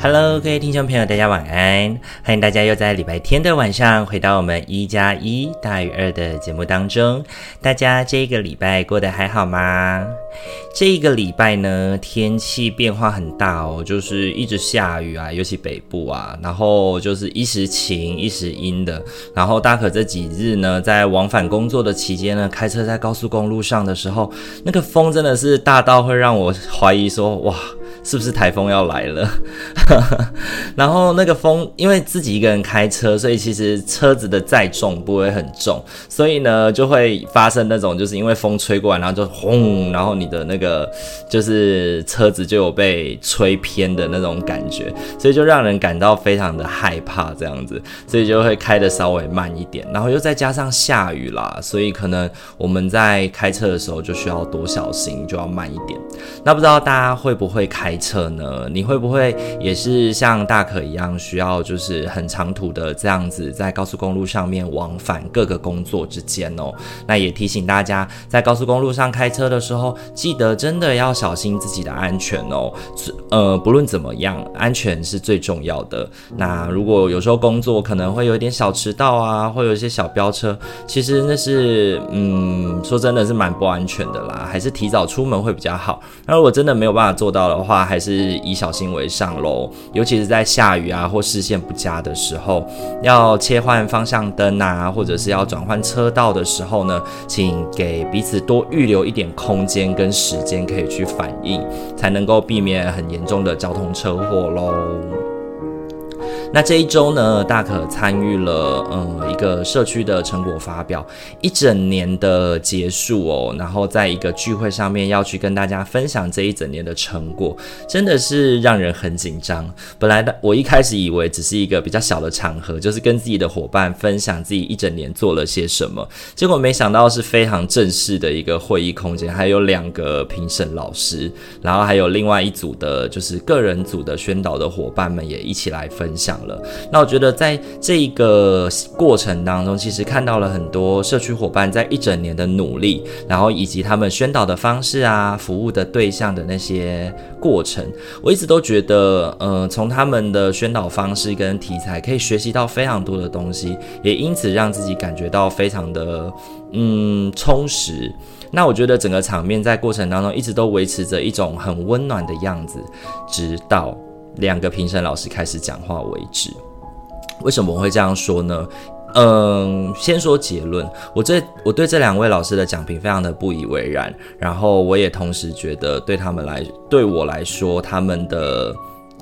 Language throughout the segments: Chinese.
Hello，各位听众朋友，大家晚安！欢迎大家又在礼拜天的晚上回到我们一加一大于二的节目当中。大家这个礼拜过得还好吗？这个礼拜呢，天气变化很大哦，就是一直下雨啊，尤其北部啊，然后就是一时晴一时阴的。然后大可这几日呢，在往返工作的期间呢，开车在高速公路上的时候，那个风真的是大到会让我怀疑说，哇！是不是台风要来了？然后那个风，因为自己一个人开车，所以其实车子的载重不会很重，所以呢就会发生那种，就是因为风吹过来，然后就轰，然后你的那个就是车子就有被吹偏的那种感觉，所以就让人感到非常的害怕这样子，所以就会开得稍微慢一点，然后又再加上下雨啦，所以可能我们在开车的时候就需要多小心，就要慢一点。那不知道大家会不会开开车呢？你会不会也是像大可一样，需要就是很长途的这样子，在高速公路上面往返各个工作之间哦？那也提醒大家，在高速公路上开车的时候，记得真的要小心自己的安全哦。呃，不论怎么样，安全是最重要的。那如果有时候工作可能会有一点小迟到啊，会有一些小飙车，其实那是嗯，说真的是蛮不安全的啦，还是提早出门会比较好。那如果真的没有办法做到的话，还是以小心为上喽。尤其是在下雨啊或视线不佳的时候，要切换方向灯啊，或者是要转换车道的时候呢，请给彼此多预留一点空间跟时间，可以去反应，才能够避免很严重的交通车祸喽。那这一周呢，大可参与了嗯一个社区的成果发表，一整年的结束哦，然后在一个聚会上面要去跟大家分享这一整年的成果，真的是让人很紧张。本来的我一开始以为只是一个比较小的场合，就是跟自己的伙伴分享自己一整年做了些什么，结果没想到是非常正式的一个会议空间，还有两个评审老师，然后还有另外一组的就是个人组的宣导的伙伴们也一起来分享。了，那我觉得在这一个过程当中，其实看到了很多社区伙伴在一整年的努力，然后以及他们宣导的方式啊，服务的对象的那些过程，我一直都觉得，呃，从他们的宣导方式跟题材可以学习到非常多的东西，也因此让自己感觉到非常的嗯充实。那我觉得整个场面在过程当中一直都维持着一种很温暖的样子，直到。两个评审老师开始讲话为止。为什么我会这样说呢？嗯，先说结论，我这我对这两位老师的讲评非常的不以为然，然后我也同时觉得对他们来，对我来说，他们的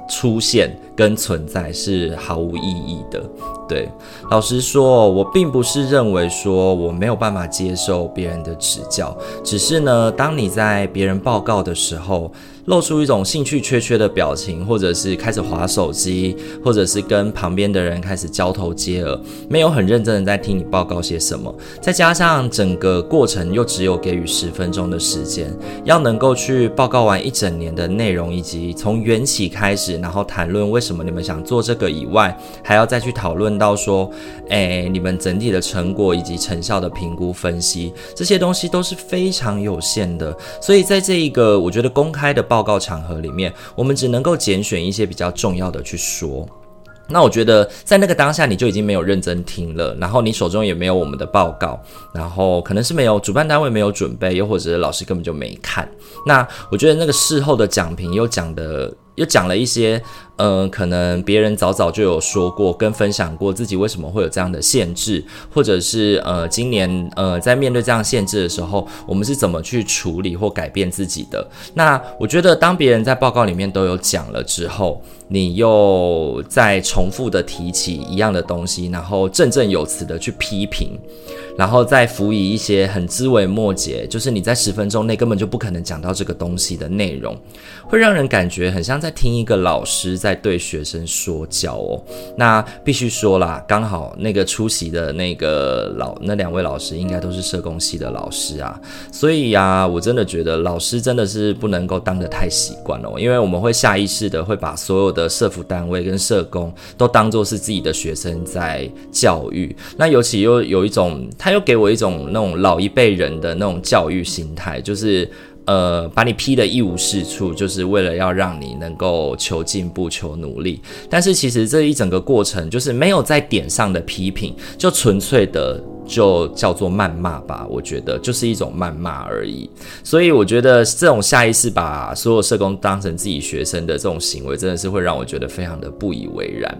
出现跟存在是毫无意义的。对，老实说，我并不是认为说我没有办法接受别人的指教，只是呢，当你在别人报告的时候，露出一种兴趣缺缺的表情，或者是开始划手机，或者是跟旁边的人开始交头接耳，没有很认真的在听你报告些什么。再加上整个过程又只有给予十分钟的时间，要能够去报告完一整年的内容，以及从缘起开始，然后谈论为什么你们想做这个以外，还要再去讨论到说，诶，你们整体的成果以及成效的评估分析，这些东西都是非常有限的。所以在这一个我觉得公开的报报告场合里面，我们只能够拣选一些比较重要的去说。那我觉得在那个当下，你就已经没有认真听了，然后你手中也没有我们的报告，然后可能是没有主办单位没有准备，又或者老师根本就没看。那我觉得那个事后的讲评又讲的。又讲了一些，嗯、呃，可能别人早早就有说过跟分享过自己为什么会有这样的限制，或者是呃，今年呃，在面对这样限制的时候，我们是怎么去处理或改变自己的？那我觉得，当别人在报告里面都有讲了之后，你又再重复的提起一样的东西，然后振振有词的去批评。然后再辅以一些很枝微末节，就是你在十分钟内根本就不可能讲到这个东西的内容，会让人感觉很像在在听一个老师在对学生说教哦。那必须说啦，刚好那个出席的那个老那两位老师应该都是社工系的老师啊，所以呀、我真的觉得老师真的是不能够当得太习惯哦，因为我们会下意识的会把所有的社福单位跟社工都当作是自己的学生在教育。那尤其又有一种，他又给我一种那种老一辈人的那种教育心态，就是。呃，把你批得一无是处，就是为了要让你能够求进步、求努力。但是其实这一整个过程，就是没有在点上的批评，就纯粹的就叫做谩骂吧。我觉得就是一种谩骂而已。所以我觉得这种下意识把所有社工当成自己学生的这种行为，真的是会让我觉得非常的不以为然。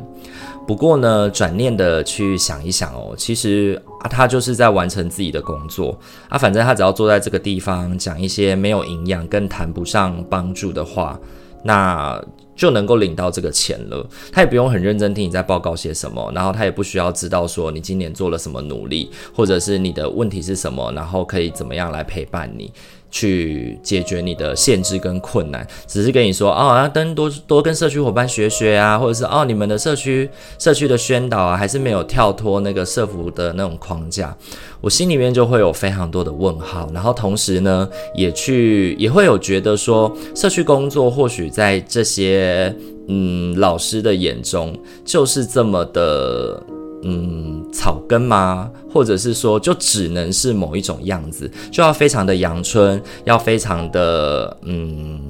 不过呢，转念的去想一想哦，其实啊，他就是在完成自己的工作啊。反正他只要坐在这个地方讲一些没有营养、更谈不上帮助的话，那就能够领到这个钱了。他也不用很认真听你在报告些什么，然后他也不需要知道说你今年做了什么努力，或者是你的问题是什么，然后可以怎么样来陪伴你。去解决你的限制跟困难，只是跟你说哦，要跟多多跟社区伙伴学学啊，或者是哦，你们的社区社区的宣导啊，还是没有跳脱那个社服的那种框架，我心里面就会有非常多的问号。然后同时呢，也去也会有觉得说，社区工作或许在这些嗯老师的眼中，就是这么的。嗯，草根吗？或者是说，就只能是某一种样子，就要非常的阳春，要非常的嗯，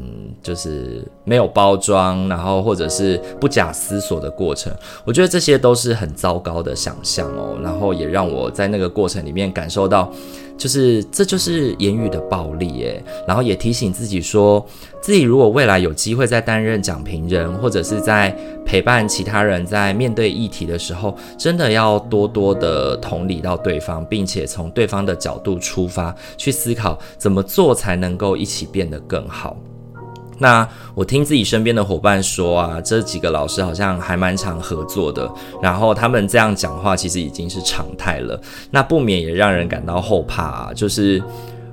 就是没有包装，然后或者是不假思索的过程。我觉得这些都是很糟糕的想象哦，然后也让我在那个过程里面感受到。就是，这就是言语的暴力耶，然后也提醒自己说，自己如果未来有机会再担任讲评人，或者是在陪伴其他人在面对议题的时候，真的要多多的同理到对方，并且从对方的角度出发去思考怎么做才能够一起变得更好。那我听自己身边的伙伴说啊，这几个老师好像还蛮常合作的，然后他们这样讲话其实已经是常态了，那不免也让人感到后怕啊，就是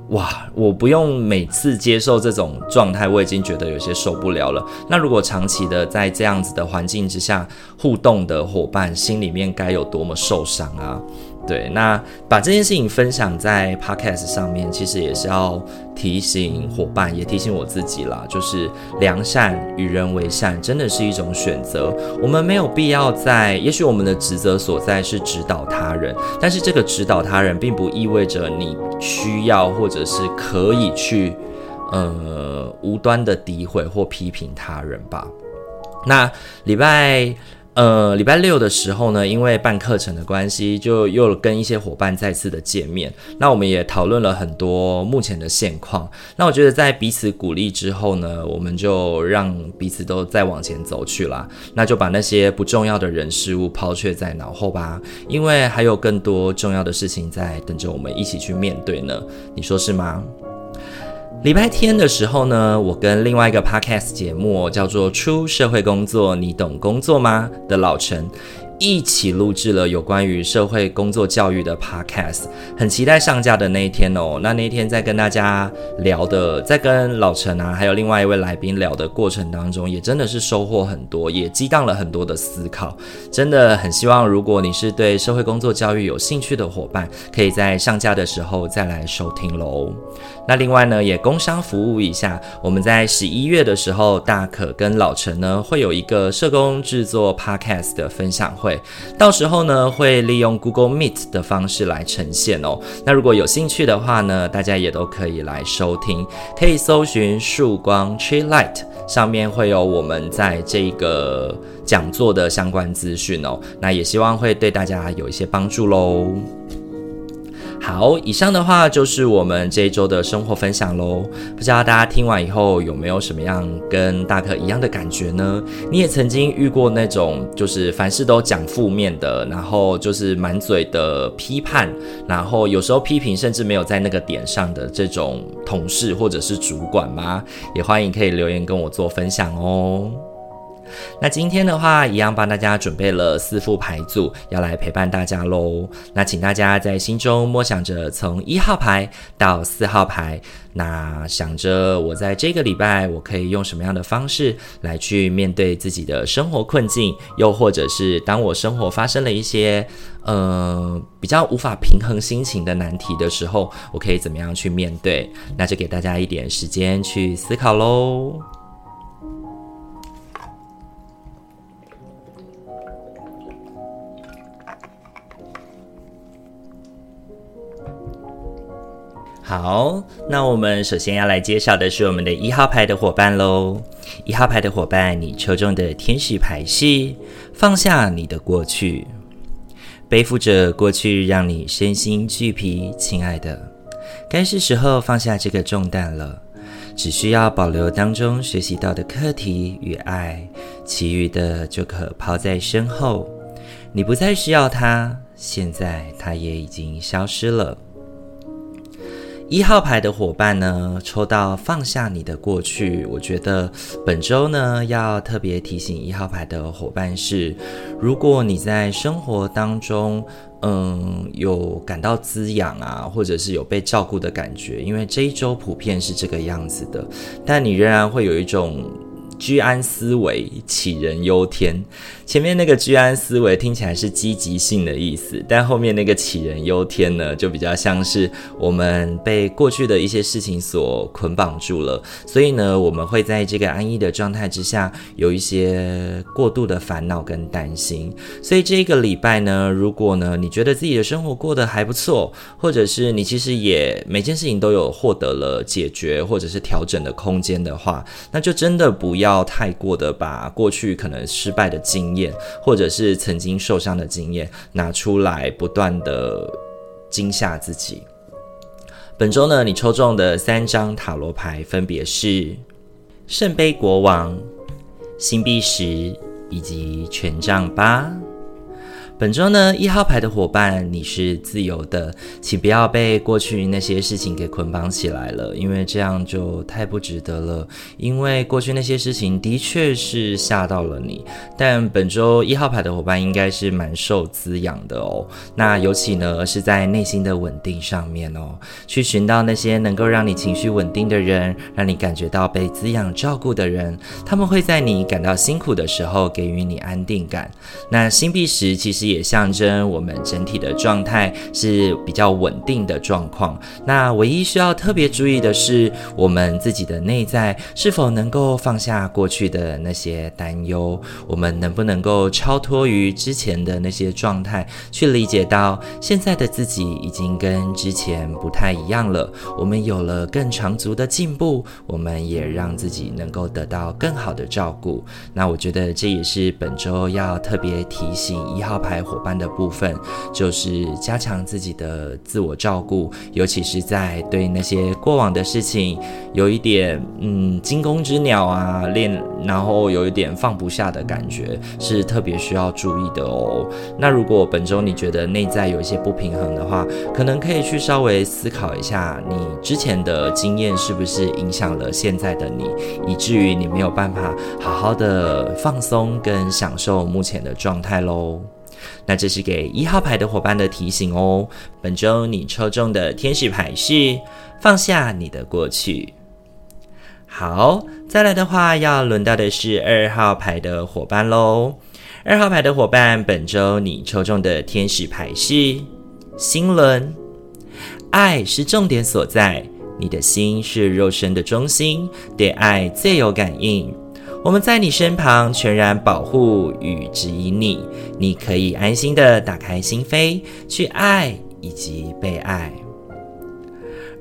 哇，我不用每次接受这种状态，我已经觉得有些受不了了。那如果长期的在这样子的环境之下互动的伙伴，心里面该有多么受伤啊？对，那把这件事情分享在 Podcast 上面，其实也是要提醒伙伴，也提醒我自己啦，就是良善与人为善，真的是一种选择。我们没有必要在，也许我们的职责所在是指导他人，但是这个指导他人，并不意味着你需要或者是可以去，呃，无端的诋毁或批评他人吧。那礼拜。呃，礼拜六的时候呢，因为办课程的关系，就又跟一些伙伴再次的见面。那我们也讨论了很多目前的现况。那我觉得在彼此鼓励之后呢，我们就让彼此都再往前走去啦。那就把那些不重要的人事物抛却在脑后吧，因为还有更多重要的事情在等着我们一起去面对呢。你说是吗？礼拜天的时候呢，我跟另外一个 podcast 节目叫做《出社会工作，你懂工作吗》的老陈。一起录制了有关于社会工作教育的 podcast，很期待上架的那一天哦。那那天在跟大家聊的，在跟老陈啊，还有另外一位来宾聊的过程当中，也真的是收获很多，也激荡了很多的思考。真的很希望，如果你是对社会工作教育有兴趣的伙伴，可以在上架的时候再来收听喽。那另外呢，也工商服务一下，我们在十一月的时候，大可跟老陈呢会有一个社工制作 podcast 的分享会。到时候呢，会利用 Google Meet 的方式来呈现哦。那如果有兴趣的话呢，大家也都可以来收听，可以搜寻“曙光 Tree Light”，上面会有我们在这个讲座的相关资讯哦。那也希望会对大家有一些帮助喽。好，以上的话就是我们这一周的生活分享喽。不知道大家听完以后有没有什么样跟大可一样的感觉呢？你也曾经遇过那种就是凡事都讲负面的，然后就是满嘴的批判，然后有时候批评甚至没有在那个点上的这种同事或者是主管吗？也欢迎可以留言跟我做分享哦。那今天的话，一样帮大家准备了四副牌组，要来陪伴大家喽。那请大家在心中默想着，从一号牌到四号牌，那想着我在这个礼拜，我可以用什么样的方式来去面对自己的生活困境，又或者是当我生活发生了一些呃比较无法平衡心情的难题的时候，我可以怎么样去面对？那就给大家一点时间去思考喽。好，那我们首先要来介绍的是我们的一号牌的伙伴喽。一号牌的伙伴，你抽中的天使牌是放下你的过去，背负着过去让你身心俱疲，亲爱的，该是时候放下这个重担了。只需要保留当中学习到的课题与爱，其余的就可抛在身后。你不再需要它，现在它也已经消失了。一号牌的伙伴呢，抽到放下你的过去。我觉得本周呢，要特别提醒一号牌的伙伴是：如果你在生活当中，嗯，有感到滋养啊，或者是有被照顾的感觉，因为这一周普遍是这个样子的，但你仍然会有一种。居安思危，杞人忧天。前面那个居安思危听起来是积极性的意思，但后面那个杞人忧天呢，就比较像是我们被过去的一些事情所捆绑住了。所以呢，我们会在这个安逸的状态之下，有一些过度的烦恼跟担心。所以这个礼拜呢，如果呢你觉得自己的生活过得还不错，或者是你其实也每件事情都有获得了解决或者是调整的空间的话，那就真的不要。不要太过的把过去可能失败的经验，或者是曾经受伤的经验拿出来，不断的惊吓自己。本周呢，你抽中的三张塔罗牌分别是圣杯国王、星币十以及权杖八。本周呢，一号牌的伙伴，你是自由的，请不要被过去那些事情给捆绑起来了，因为这样就太不值得了。因为过去那些事情的确是吓到了你，但本周一号牌的伙伴应该是蛮受滋养的哦。那尤其呢是在内心的稳定上面哦，去寻到那些能够让你情绪稳定的人，让你感觉到被滋养照顾的人，他们会在你感到辛苦的时候给予你安定感。那星币十其实也。象征我们整体的状态是比较稳定的状况。那唯一需要特别注意的是，我们自己的内在是否能够放下过去的那些担忧？我们能不能够超脱于之前的那些状态，去理解到现在的自己已经跟之前不太一样了？我们有了更长足的进步，我们也让自己能够得到更好的照顾。那我觉得这也是本周要特别提醒一号牌伙伴的部分，就是加强自己的自我照顾，尤其是在对那些过往的事情有一点嗯惊弓之鸟啊，练然后有一点放不下的感觉，是特别需要注意的哦。那如果本周你觉得内在有一些不平衡的话，可能可以去稍微思考一下，你之前的经验是不是影响了现在的你，以至于你没有办法好好的放松跟享受目前的状态喽。那这是给一号牌的伙伴的提醒哦。本周你抽中的天使牌是放下你的过去。好，再来的话要轮到的是二号牌的伙伴喽。二号牌的伙伴，本周你抽中的天使牌是心轮。爱是重点所在，你的心是肉身的中心，对爱最有感应。我们在你身旁，全然保护与指引你，你可以安心的打开心扉，去爱以及被爱。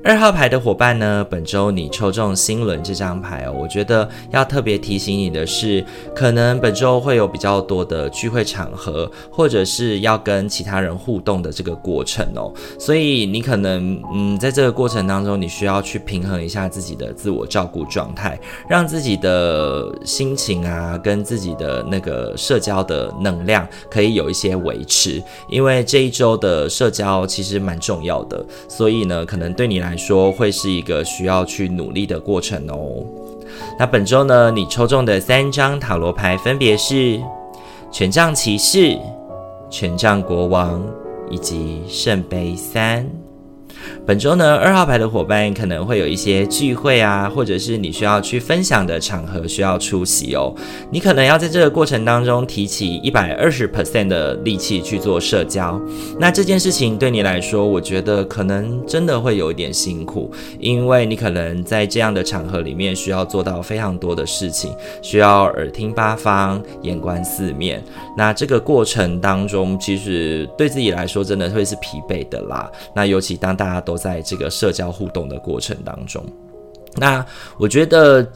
二号牌的伙伴呢，本周你抽中心轮这张牌哦，我觉得要特别提醒你的是，可能本周会有比较多的聚会场合，或者是要跟其他人互动的这个过程哦，所以你可能嗯，在这个过程当中，你需要去平衡一下自己的自我照顾状态，让自己的心情啊，跟自己的那个社交的能量可以有一些维持，因为这一周的社交其实蛮重要的，所以呢，可能对你来说会是一个需要去努力的过程哦。那本周呢，你抽中的三张塔罗牌分别是权杖骑士、权杖国王以及圣杯三。本周呢，二号牌的伙伴可能会有一些聚会啊，或者是你需要去分享的场合需要出席哦。你可能要在这个过程当中提起一百二十 percent 的力气去做社交。那这件事情对你来说，我觉得可能真的会有一点辛苦，因为你可能在这样的场合里面需要做到非常多的事情，需要耳听八方，眼观四面。那这个过程当中，其实对自己来说真的会是疲惫的啦。那尤其当大都都在这个社交互动的过程当中，那我觉得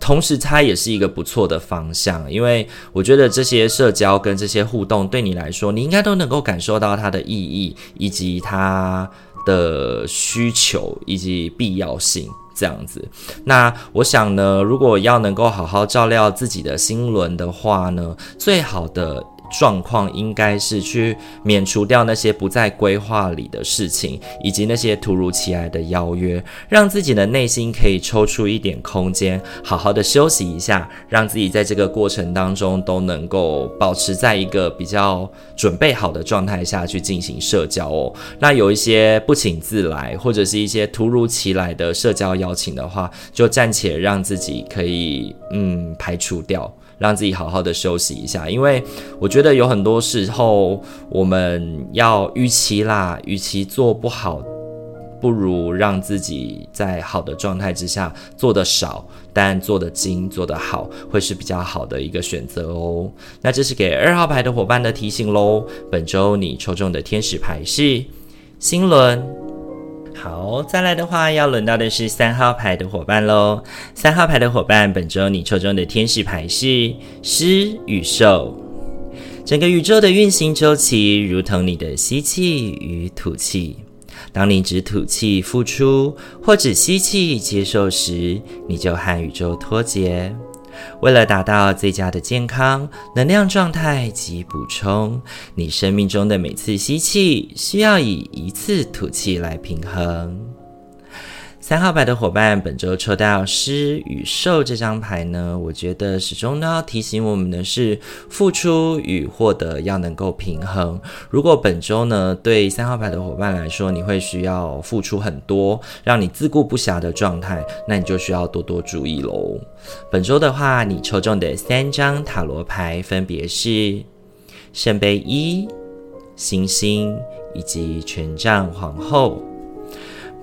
同时它也是一个不错的方向，因为我觉得这些社交跟这些互动对你来说，你应该都能够感受到它的意义以及它的需求以及必要性这样子。那我想呢，如果要能够好好照料自己的心轮的话呢，最好的。状况应该是去免除掉那些不在规划里的事情，以及那些突如其来的邀约，让自己的内心可以抽出一点空间，好好的休息一下，让自己在这个过程当中都能够保持在一个比较准备好的状态下去进行社交哦。那有一些不请自来，或者是一些突如其来的社交邀请的话，就暂且让自己可以嗯排除掉。让自己好好的休息一下，因为我觉得有很多时候我们要与其啦，与其做不好，不如让自己在好的状态之下做得少，但做得精、做得好，会是比较好的一个选择哦。那这是给二号牌的伙伴的提醒喽。本周你抽中的天使牌是星轮。好，再来的话，要轮到的是三号牌的伙伴喽。三号牌的伙伴，本周你抽中的天使牌是狮与兽。整个宇宙的运行周期，如同你的吸气与吐气。当你只吐气付出，或只吸气接受时，你就和宇宙脱节。为了达到最佳的健康、能量状态及补充，你生命中的每次吸气需要以一次吐气来平衡。三号牌的伙伴，本周抽到狮与兽这张牌呢，我觉得始终都要提醒我们的是，付出与获得要能够平衡。如果本周呢，对三号牌的伙伴来说，你会需要付出很多，让你自顾不暇的状态，那你就需要多多注意喽。本周的话，你抽中的三张塔罗牌分别是圣杯一、星星以及权杖皇后。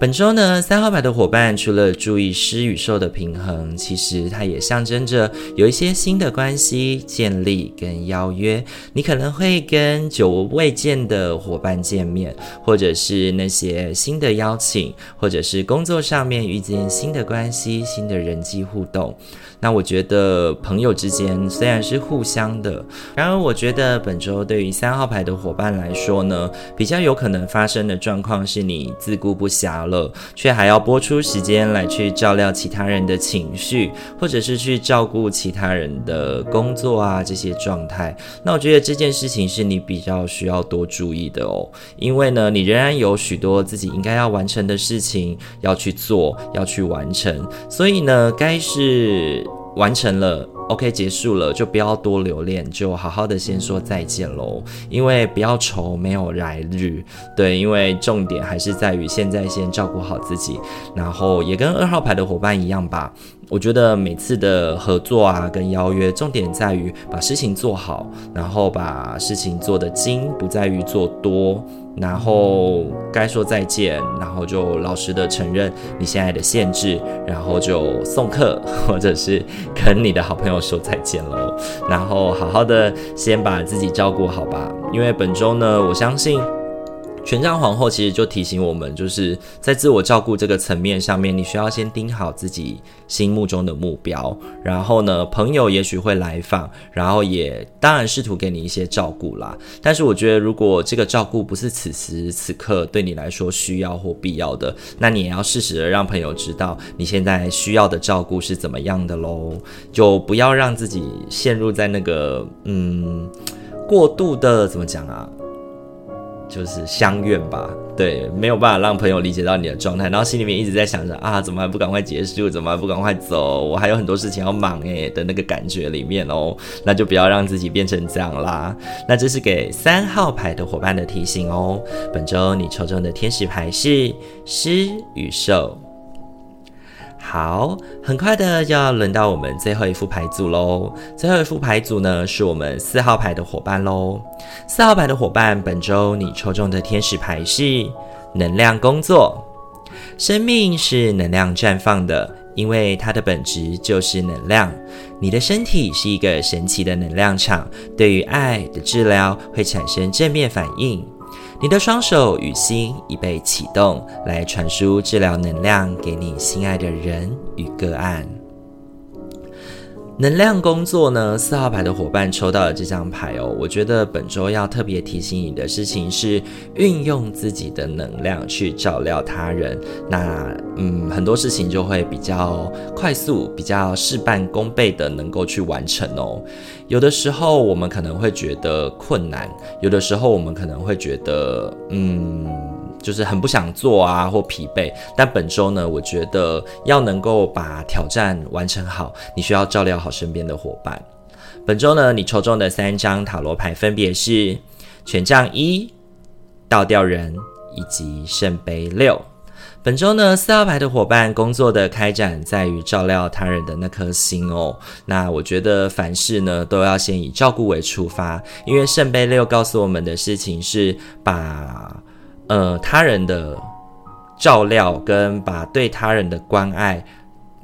本周呢，三号牌的伙伴除了注意狮与兽的平衡，其实它也象征着有一些新的关系建立跟邀约。你可能会跟久未见的伙伴见面，或者是那些新的邀请，或者是工作上面遇见新的关系、新的人际互动。那我觉得朋友之间虽然是互相的，然而我觉得本周对于三号牌的伙伴来说呢，比较有可能发生的状况是你自顾不暇了，却还要拨出时间来去照料其他人的情绪，或者是去照顾其他人的工作啊这些状态。那我觉得这件事情是你比较需要多注意的哦，因为呢，你仍然有许多自己应该要完成的事情要去做，要去完成，所以呢，该是。完成了，OK，结束了，就不要多留恋，就好好的先说再见喽。因为不要愁没有来日，对，因为重点还是在于现在先照顾好自己，然后也跟二号牌的伙伴一样吧。我觉得每次的合作啊，跟邀约，重点在于把事情做好，然后把事情做得精，不在于做多。然后该说再见，然后就老实的承认你现在的限制，然后就送客，或者是跟你的好朋友说再见喽。然后好好的先把自己照顾好吧，因为本周呢，我相信。权杖皇后其实就提醒我们，就是在自我照顾这个层面上面，你需要先盯好自己心目中的目标。然后呢，朋友也许会来访，然后也当然试图给你一些照顾啦。但是我觉得，如果这个照顾不是此时此刻对你来说需要或必要的，那你也要适时的让朋友知道你现在需要的照顾是怎么样的喽。就不要让自己陷入在那个嗯过度的怎么讲啊？就是相怨吧，对，没有办法让朋友理解到你的状态，然后心里面一直在想着啊，怎么还不赶快结束？怎么还不赶快走？我还有很多事情要忙诶的那个感觉里面哦，那就不要让自己变成这样啦。那这是给三号牌的伙伴的提醒哦。本周你抽中的天使牌是狮与兽。好，很快的就要轮到我们最后一副牌组喽。最后一副牌组呢，是我们四号牌的伙伴喽。四号牌的伙伴，本周你抽中的天使牌是能量工作。生命是能量绽放的，因为它的本质就是能量。你的身体是一个神奇的能量场，对于爱的治疗会产生正面反应。你的双手与心已被启动，来传输治疗能量给你心爱的人与个案。能量工作呢？四号牌的伙伴抽到了这张牌哦。我觉得本周要特别提醒你的事情是，运用自己的能量去照料他人。那嗯，很多事情就会比较快速，比较事半功倍的能够去完成哦。有的时候我们可能会觉得困难，有的时候我们可能会觉得嗯。就是很不想做啊，或疲惫。但本周呢，我觉得要能够把挑战完成好，你需要照料好身边的伙伴。本周呢，你抽中的三张塔罗牌分别是权杖一、倒吊人以及圣杯六。本周呢，四号牌的伙伴工作的开展在于照料他人的那颗心哦。那我觉得凡事呢，都要先以照顾为出发，因为圣杯六告诉我们的事情是把。呃，他人的照料跟把对他人的关爱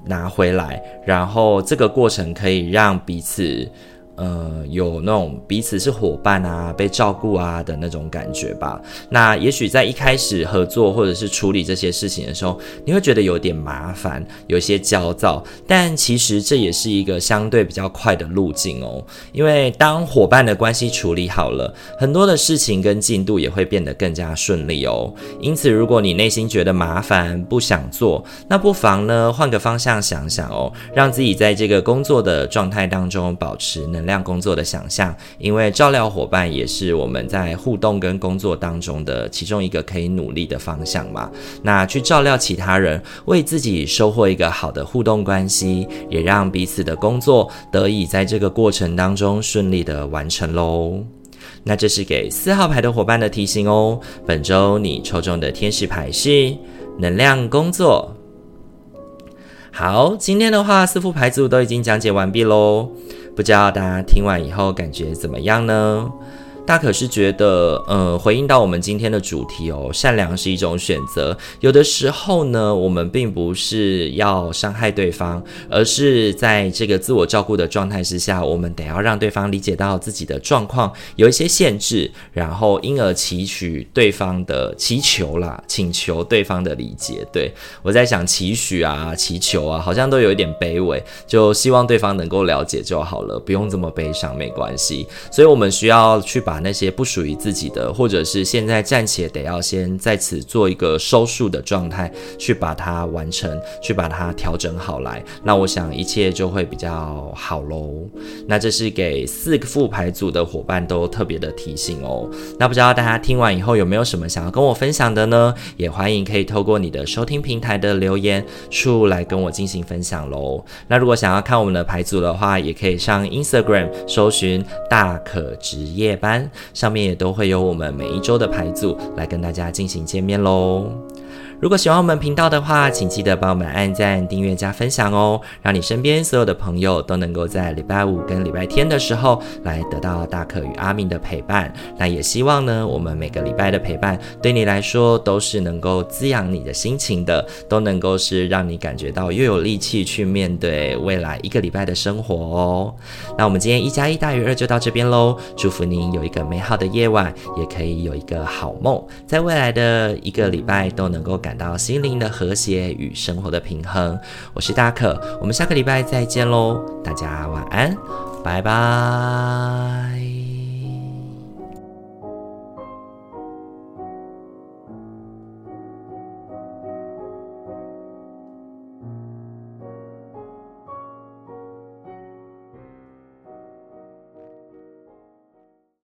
拿回来，然后这个过程可以让彼此。呃，有那种彼此是伙伴啊，被照顾啊的那种感觉吧。那也许在一开始合作或者是处理这些事情的时候，你会觉得有点麻烦，有些焦躁。但其实这也是一个相对比较快的路径哦。因为当伙伴的关系处理好了，很多的事情跟进度也会变得更加顺利哦。因此，如果你内心觉得麻烦，不想做，那不妨呢换个方向想想哦，让自己在这个工作的状态当中保持能量工作的想象，因为照料伙伴也是我们在互动跟工作当中的其中一个可以努力的方向嘛。那去照料其他人，为自己收获一个好的互动关系，也让彼此的工作得以在这个过程当中顺利的完成喽。那这是给四号牌的伙伴的提醒哦。本周你抽中的天使牌是能量工作。好，今天的话四副牌组都已经讲解完毕喽。不知道大家听完以后感觉怎么样呢？大可是觉得，呃，回应到我们今天的主题哦，善良是一种选择。有的时候呢，我们并不是要伤害对方，而是在这个自我照顾的状态之下，我们得要让对方理解到自己的状况有一些限制，然后因而祈许对方的祈求啦，请求对方的理解。对，我在想，祈许啊，祈求啊，好像都有一点卑微，就希望对方能够了解就好了，不用这么悲伤，没关系。所以我们需要去把。那些不属于自己的，或者是现在暂且得要先在此做一个收束的状态，去把它完成，去把它调整好来，那我想一切就会比较好喽。那这是给四个副牌组的伙伴都特别的提醒哦。那不知道大家听完以后有没有什么想要跟我分享的呢？也欢迎可以透过你的收听平台的留言处来跟我进行分享喽。那如果想要看我们的牌组的话，也可以上 Instagram 搜寻大可值夜班。上面也都会有我们每一周的牌组来跟大家进行见面喽。如果喜欢我们频道的话，请记得帮我们按赞、订阅、加分享哦，让你身边所有的朋友都能够在礼拜五跟礼拜天的时候来得到大可与阿明的陪伴。那也希望呢，我们每个礼拜的陪伴对你来说都是能够滋养你的心情的，都能够是让你感觉到又有力气去面对未来一个礼拜的生活哦。那我们今天一加一大于二就到这边喽，祝福您有一个美好的夜晚，也可以有一个好梦，在未来的一个礼拜都能够。感到心灵的和谐与生活的平衡。我是大可，我们下个礼拜再见喽，大家晚安，拜拜。